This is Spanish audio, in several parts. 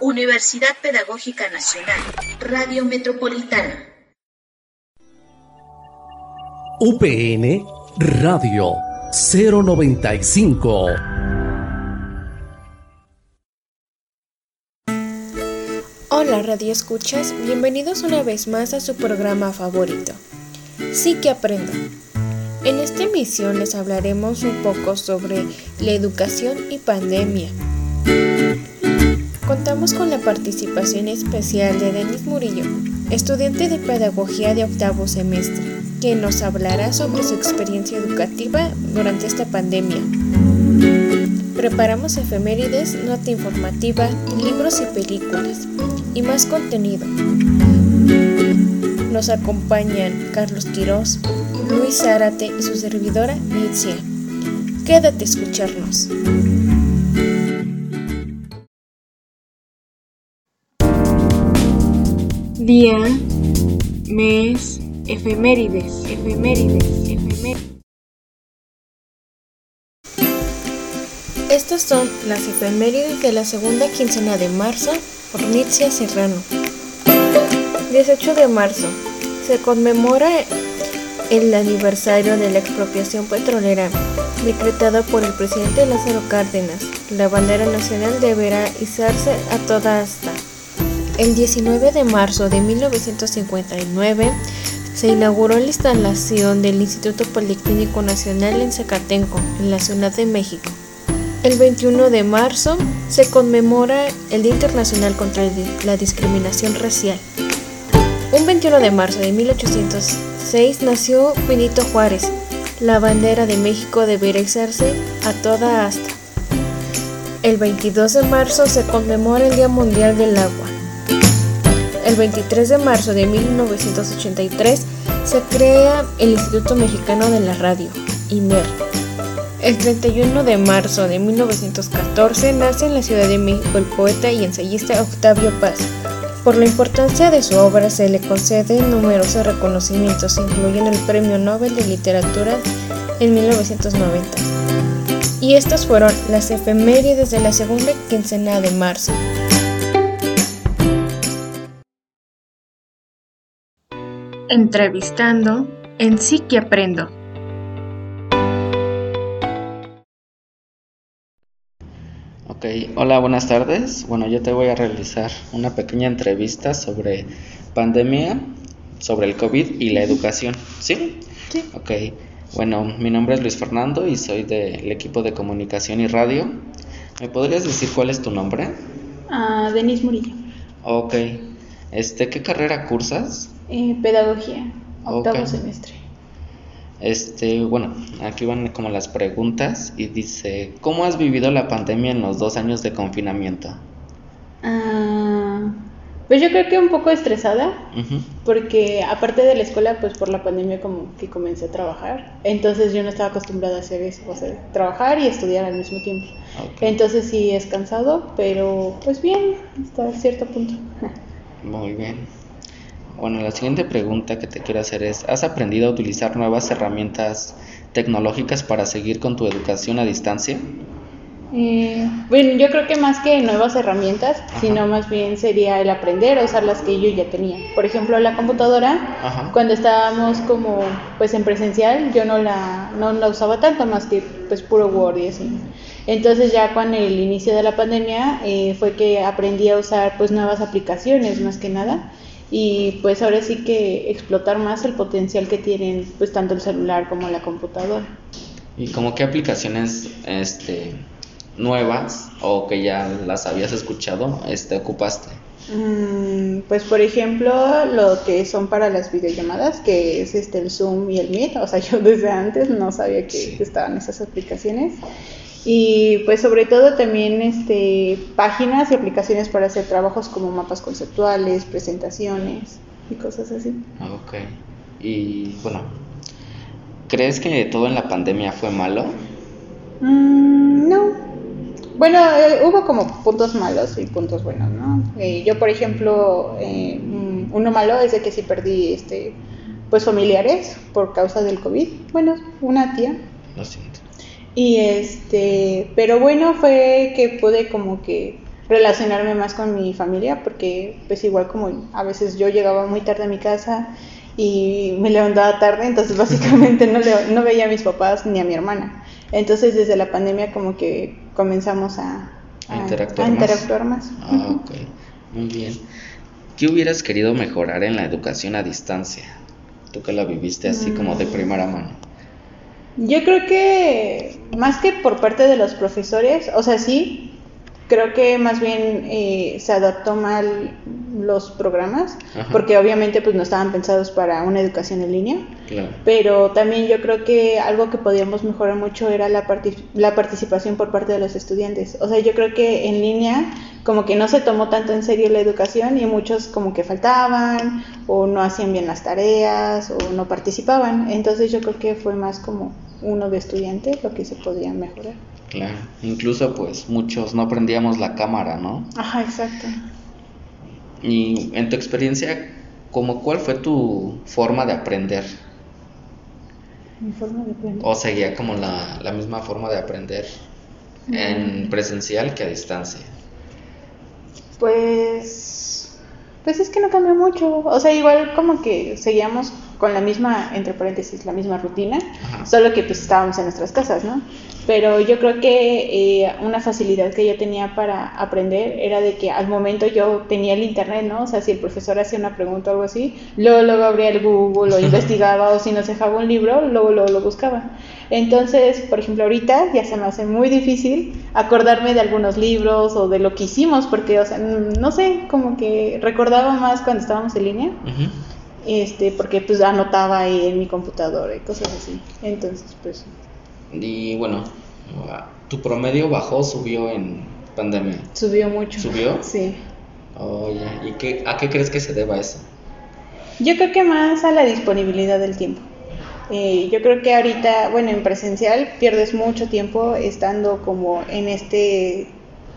Universidad Pedagógica Nacional, Radio Metropolitana. UPN Radio 095. Hola Radio Escuchas, bienvenidos una vez más a su programa favorito. Sí que aprendo. En esta emisión les hablaremos un poco sobre la educación y pandemia. Contamos con la participación especial de Denis Murillo, estudiante de Pedagogía de octavo semestre, quien nos hablará sobre su experiencia educativa durante esta pandemia. Preparamos efemérides, nota informativa, libros y películas, y más contenido. Nos acompañan Carlos Quirós, Luis Zárate y su servidora Nitzia. Quédate a escucharnos. Día, mes, efemérides, efemérides, efemérides. Estas son las efemérides de la segunda quincena de marzo por Nitzia Serrano. 18 de marzo. Se conmemora el aniversario de la expropiación petrolera decretada por el presidente Lázaro Cárdenas. La bandera nacional deberá izarse a toda asta. El 19 de marzo de 1959 se inauguró la instalación del Instituto Policlínico Nacional en Zacatenco, en la Ciudad de México. El 21 de marzo se conmemora el Día Internacional contra la Discriminación Racial. Un 21 de marzo de 1806 nació Benito Juárez. La bandera de México deberá izarse a toda asta. El 22 de marzo se conmemora el Día Mundial del Agua. El 23 de marzo de 1983 se crea el Instituto Mexicano de la Radio, IMER. El 31 de marzo de 1914 nace en la Ciudad de México el poeta y ensayista Octavio Paz. Por la importancia de su obra se le conceden numerosos reconocimientos, incluyendo el Premio Nobel de Literatura en 1990. Y estas fueron las efemérides de la segunda quincena de marzo. Entrevistando en Sí que Aprendo. Ok, hola, buenas tardes. Bueno, yo te voy a realizar una pequeña entrevista sobre pandemia, sobre el COVID y la educación. ¿Sí? Sí. Ok, bueno, mi nombre es Luis Fernando y soy del equipo de comunicación y radio. ¿Me podrías decir cuál es tu nombre? Ah, Denis Murillo. Ok, este, ¿qué carrera cursas? Eh, pedagogía, octavo semestre. Este, bueno, aquí van como las preguntas y dice, ¿cómo has vivido la pandemia en los dos años de confinamiento? Ah, pues yo creo que un poco estresada, porque aparte de la escuela, pues por la pandemia como que comencé a trabajar. Entonces yo no estaba acostumbrada a hacer eso, o sea, trabajar y estudiar al mismo tiempo. Entonces sí es cansado, pero pues bien, hasta cierto punto. Muy bien. Bueno, la siguiente pregunta que te quiero hacer es, ¿has aprendido a utilizar nuevas herramientas tecnológicas para seguir con tu educación a distancia? Eh, bueno, yo creo que más que nuevas herramientas, Ajá. sino más bien sería el aprender a usar las que yo ya tenía. Por ejemplo, la computadora, Ajá. cuando estábamos como pues en presencial, yo no la, no la usaba tanto más que pues puro Word y así. Entonces ya con el inicio de la pandemia eh, fue que aprendí a usar pues nuevas aplicaciones más que nada y pues ahora sí que explotar más el potencial que tienen pues tanto el celular como la computadora. ¿Y como qué aplicaciones este, nuevas o que ya las habías escuchado este, ocupaste? Mm, pues por ejemplo, lo que son para las videollamadas, que es este el Zoom y el Meet, o sea, yo desde antes no sabía que Sí. estaban esas aplicaciones. Y pues sobre todo también este páginas y aplicaciones para hacer trabajos como mapas conceptuales, presentaciones y cosas así. Ok. Y bueno, ¿crees que todo en la pandemia fue malo? Mm, no. Bueno, eh, hubo como puntos malos y puntos buenos, ¿no? Eh, yo, por ejemplo, eh, mm, uno malo es de que sí perdí, este, pues familiares por causa del COVID. Bueno, una tía. Lo siento. Y este, pero bueno, fue que pude como que relacionarme más con mi familia, porque pues igual como a veces yo llegaba muy tarde a mi casa y me levantaba tarde, entonces básicamente no, no veía a mis papás ni a mi hermana. Entonces desde la pandemia como que comenzamos a, interactuar, más. Ah, ok, muy bien. ¿Qué hubieras querido mejorar en la educación a distancia? Tú que la viviste así como de mm. primera mano. Yo creo que más que por parte de los profesores, o sea, sí, creo que más bien eh, se adaptó mal los programas porque obviamente pues no estaban pensados para una educación en línea. Pero también yo creo que algo que podíamos mejorar mucho era la, la participación por parte de los estudiantes. O sea yo creo que en línea como que no se tomó tanto en serio la educación y muchos como que faltaban o no hacían bien las tareas o no participaban. Entonces yo creo que fue más como uno de estudiante lo que se podía mejorar Claro, incluso pues muchos no prendíamos la cámara, ¿no? Ajá, exacto. Y en tu experiencia, ¿cómo cuál fue tu forma de aprender? Mi forma de aprender. ¿O seguía como la, la misma forma de aprender en presencial que a distancia? Pues, pues es que no cambió mucho. O sea, igual como que seguíamos con la misma, entre paréntesis, la misma rutina, solo que pues estábamos en nuestras casas, ¿no? Pero yo creo que eh, una facilidad que yo tenía para aprender era de que al momento yo tenía el internet, ¿no? O sea, si el profesor hacía una pregunta o algo así, luego, luego abría el Google, lo investigaba, o si nos dejaba un libro, luego, luego lo buscaba. Entonces, por ejemplo, ahorita ya se me hace muy difícil acordarme de algunos libros o de lo que hicimos, porque, o sea, no sé, como que recordaba más cuando estábamos en línea este porque pues anotaba ahí en mi computadora y cosas así. Entonces pues y bueno tu promedio bajó subió en pandemia subió mucho. Subió sí. Oye y qué a qué crees que se deba eso yo creo que más a la disponibilidad del tiempo. Eh, yo creo que ahorita bueno en presencial pierdes mucho tiempo estando como en este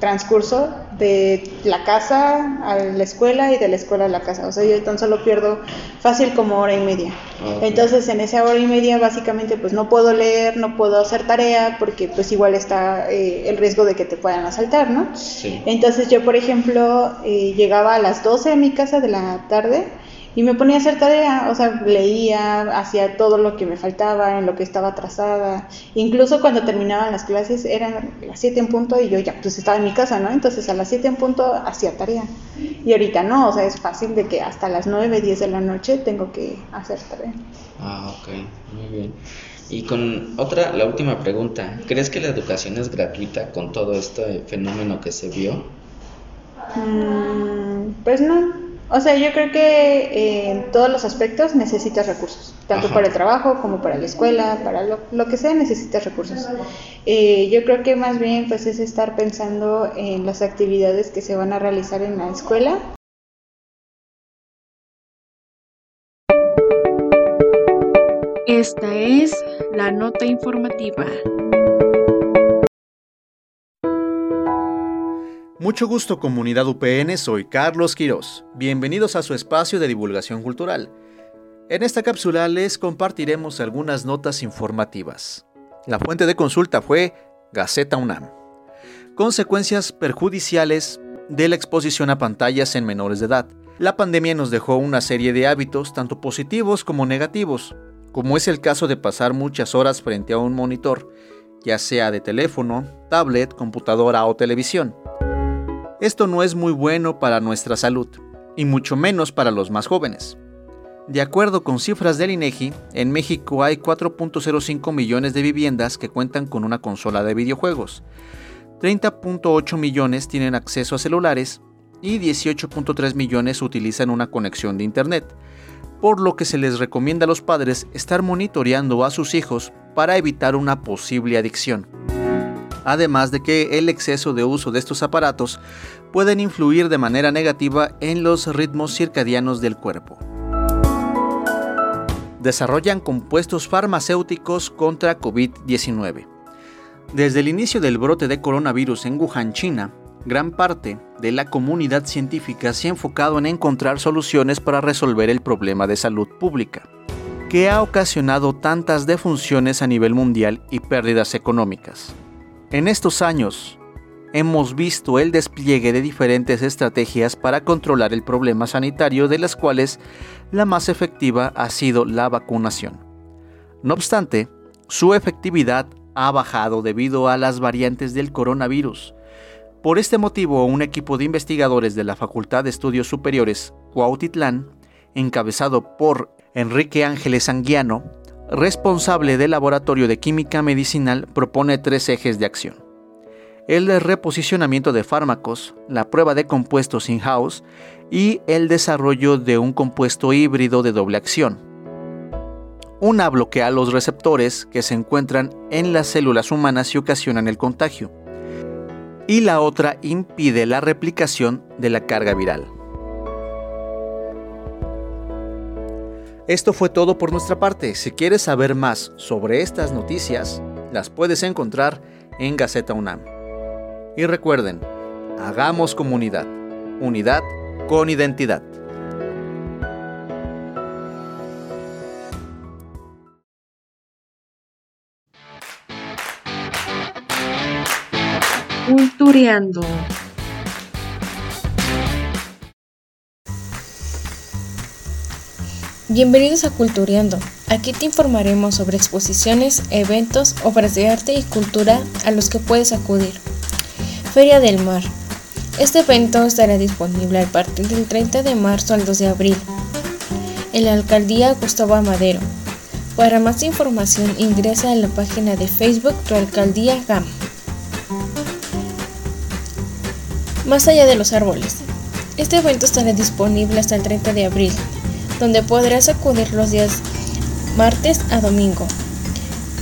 transcurso de la casa a la escuela y de la escuela a la casa. O sea, yo tan solo pierdo fácil como hora y media. Entonces, en esa hora y media, básicamente, pues no puedo leer, no puedo hacer tarea, porque pues igual está eh, el riesgo de que te puedan asaltar, ¿no? Entonces, yo, por ejemplo, eh, llegaba a las 12 a mi casa de la tarde y me ponía a hacer tarea, o sea, leía, hacía todo lo que me faltaba, en lo que estaba atrasada. Incluso cuando terminaban las clases eran las 7 en punto y yo ya pues estaba en mi casa, ¿no? Entonces a las 7 en punto hacía tarea. Y ahorita no, o sea, es fácil de que hasta las 9, 10 de la noche tengo que hacer tarea. Ah, ok, muy bien. Y con otra, la última pregunta, ¿crees que la educación es gratuita con todo este fenómeno que se vio? Mm, pues no, o sea, yo creo que eh, en todos los aspectos necesitas recursos, tanto para el trabajo como para la escuela, para lo, que sea necesitas recursos. Eh, yo creo que más bien pues es estar pensando en las actividades que se van a realizar en la escuela. Esta es la nota informativa. Mucho gusto comunidad UPN, soy Carlos Quirós. Bienvenidos a su espacio de divulgación cultural. En esta cápsula les compartiremos algunas notas informativas. La fuente de consulta fue Gaceta UNAM. Consecuencias perjudiciales de la exposición a pantallas en menores de edad. La pandemia nos dejó una serie de hábitos, tanto positivos como negativos, como es el caso de pasar muchas horas frente a un monitor, ya sea de teléfono, tablet, computadora o televisión. Esto no es muy bueno para nuestra salud, y mucho menos para los más jóvenes. De acuerdo con cifras del INEGI, en México hay 4.05 millones de viviendas que cuentan con una consola de videojuegos. 30.8 millones tienen acceso a celulares y 18.3 millones utilizan una conexión de Internet, por lo que se les recomienda a los padres estar monitoreando a sus hijos para evitar una posible adicción además de que el exceso de uso de estos aparatos pueden influir de manera negativa en los ritmos circadianos del cuerpo. Desarrollan compuestos farmacéuticos contra COVID-19. Desde el inicio del brote de coronavirus en Wuhan, China, gran parte de la comunidad científica se ha enfocado en encontrar soluciones para resolver el problema de salud pública, que ha ocasionado tantas defunciones a nivel mundial y pérdidas económicas. En estos años, hemos visto el despliegue de diferentes estrategias para controlar el problema sanitario, de las cuales la más efectiva ha sido la vacunación. No obstante, su efectividad ha bajado debido a las variantes del coronavirus. Por este motivo, un equipo de investigadores de la Facultad de Estudios Superiores Cuautitlán, encabezado por Enrique Ángeles Anguiano, responsable del Laboratorio de Química Medicinal, propone tres ejes de acción. El reposicionamiento de fármacos, la prueba de compuestos in-house y el desarrollo de un compuesto híbrido de doble acción. Una bloquea los receptores que se encuentran en las células humanas y ocasionan el contagio. Y la otra impide la replicación de la carga viral. Esto fue todo por nuestra parte. Si quieres saber más sobre estas noticias, las puedes encontrar en Gaceta UNAM. Y recuerden, hagamos comunidad, unidad con identidad. Cultureando. Bienvenidos a Cultureando. Aquí te informaremos sobre exposiciones, eventos, obras de arte y cultura a los que puedes acudir. Feria del Mar. Este evento estará disponible a partir del 30 de marzo al 2 de abril en la alcaldía Gustavo Amadero. Para más información ingresa a la página de Facebook Tu Alcaldía GAM. Más allá de los árboles. Este evento estará disponible hasta el 30 de abril donde podrás acudir los días martes a domingo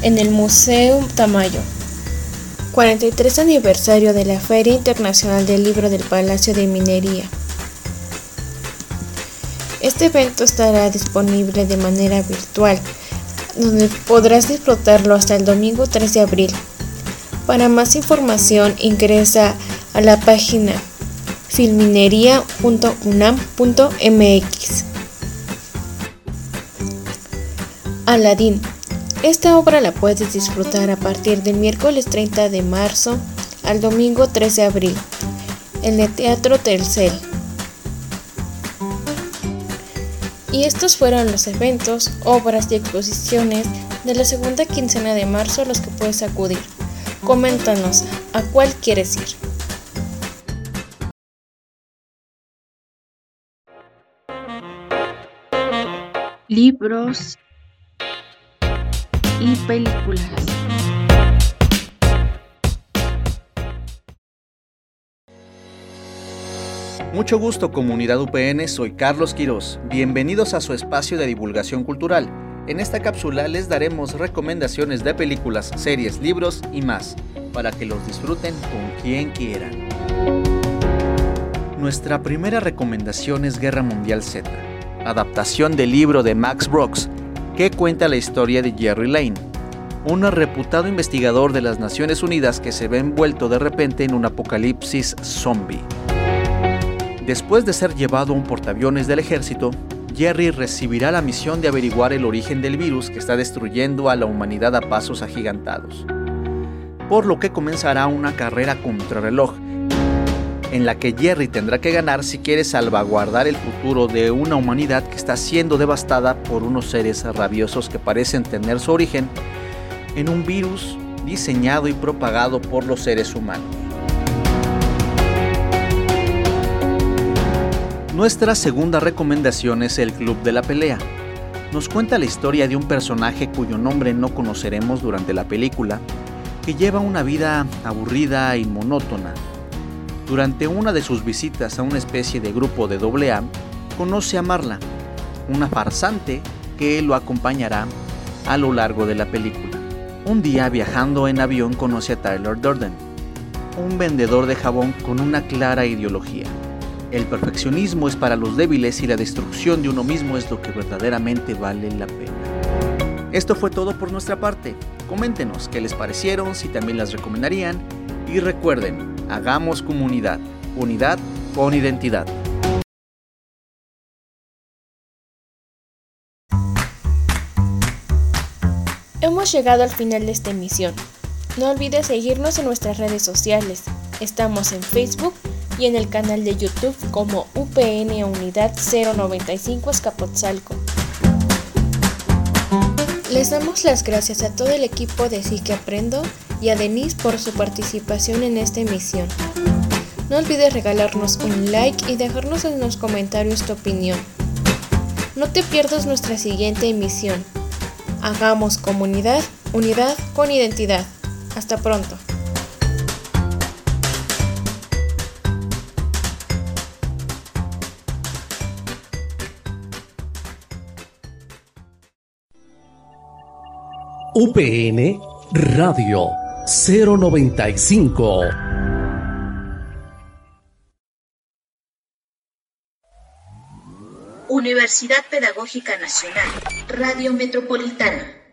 en el Museo Tamayo. 43 aniversario de la Feria Internacional del Libro del Palacio de Minería. Este evento estará disponible de manera virtual, donde podrás disfrutarlo hasta el domingo 3 de abril. Para más información ingresa a la página filminería.unam.mx. Aladín. Esta obra la puedes disfrutar a partir del miércoles 30 de marzo al domingo 3 de abril en el Teatro Telcel. Y estos fueron los eventos, obras y exposiciones de la segunda quincena de marzo a los que puedes acudir. Coméntanos a cuál quieres ir. Libros y películas. Mucho gusto comunidad UPN, soy Carlos Quirós. Bienvenidos a su espacio de divulgación cultural. En esta cápsula les daremos recomendaciones de películas, series, libros y más, para que los disfruten con quien quieran. Nuestra primera recomendación es Guerra Mundial Z, adaptación del libro de Max Brooks, que cuenta la historia de Jerry Lane, un reputado investigador de las Naciones Unidas que se ve envuelto de repente en un apocalipsis zombie. Después de ser llevado a un portaaviones del ejército, Jerry recibirá la misión de averiguar el origen del virus que está destruyendo a la humanidad a pasos agigantados. Por lo que comenzará una carrera contrarreloj, en la que Jerry tendrá que ganar si quiere salvaguardar el futuro de una humanidad que está siendo devastada por unos seres rabiosos que parecen tener su origen en un virus diseñado y propagado por los seres humanos. Nuestra segunda recomendación es el Club de la Pelea. Nos cuenta la historia de un personaje cuyo nombre no conoceremos durante la película, que lleva una vida aburrida y monótona durante una de sus visitas a una especie de grupo de AA, conoce a Marla, una farsante que lo acompañará a lo largo de la película. Un día viajando en avión conoce a Tyler Durden, un vendedor de jabón con una clara ideología. El perfeccionismo es para los débiles y la destrucción de uno mismo es lo que verdaderamente vale la pena. Esto fue todo por nuestra parte. Coméntenos qué les parecieron, si también las recomendarían y recuerden, Hagamos comunidad, unidad con identidad. Hemos llegado al final de esta emisión. No olvides seguirnos en nuestras redes sociales. Estamos en Facebook y en el canal de YouTube como UPN Unidad 095 Escapotzalco. Les damos las gracias a todo el equipo de Sí que Aprendo y a Denise por su participación en esta emisión. No olvides regalarnos un like y dejarnos en los comentarios tu opinión. No te pierdas nuestra siguiente emisión. Hagamos comunidad, unidad con identidad. Hasta pronto. UPN Radio 095. Universidad Pedagógica Nacional, Radio Metropolitana.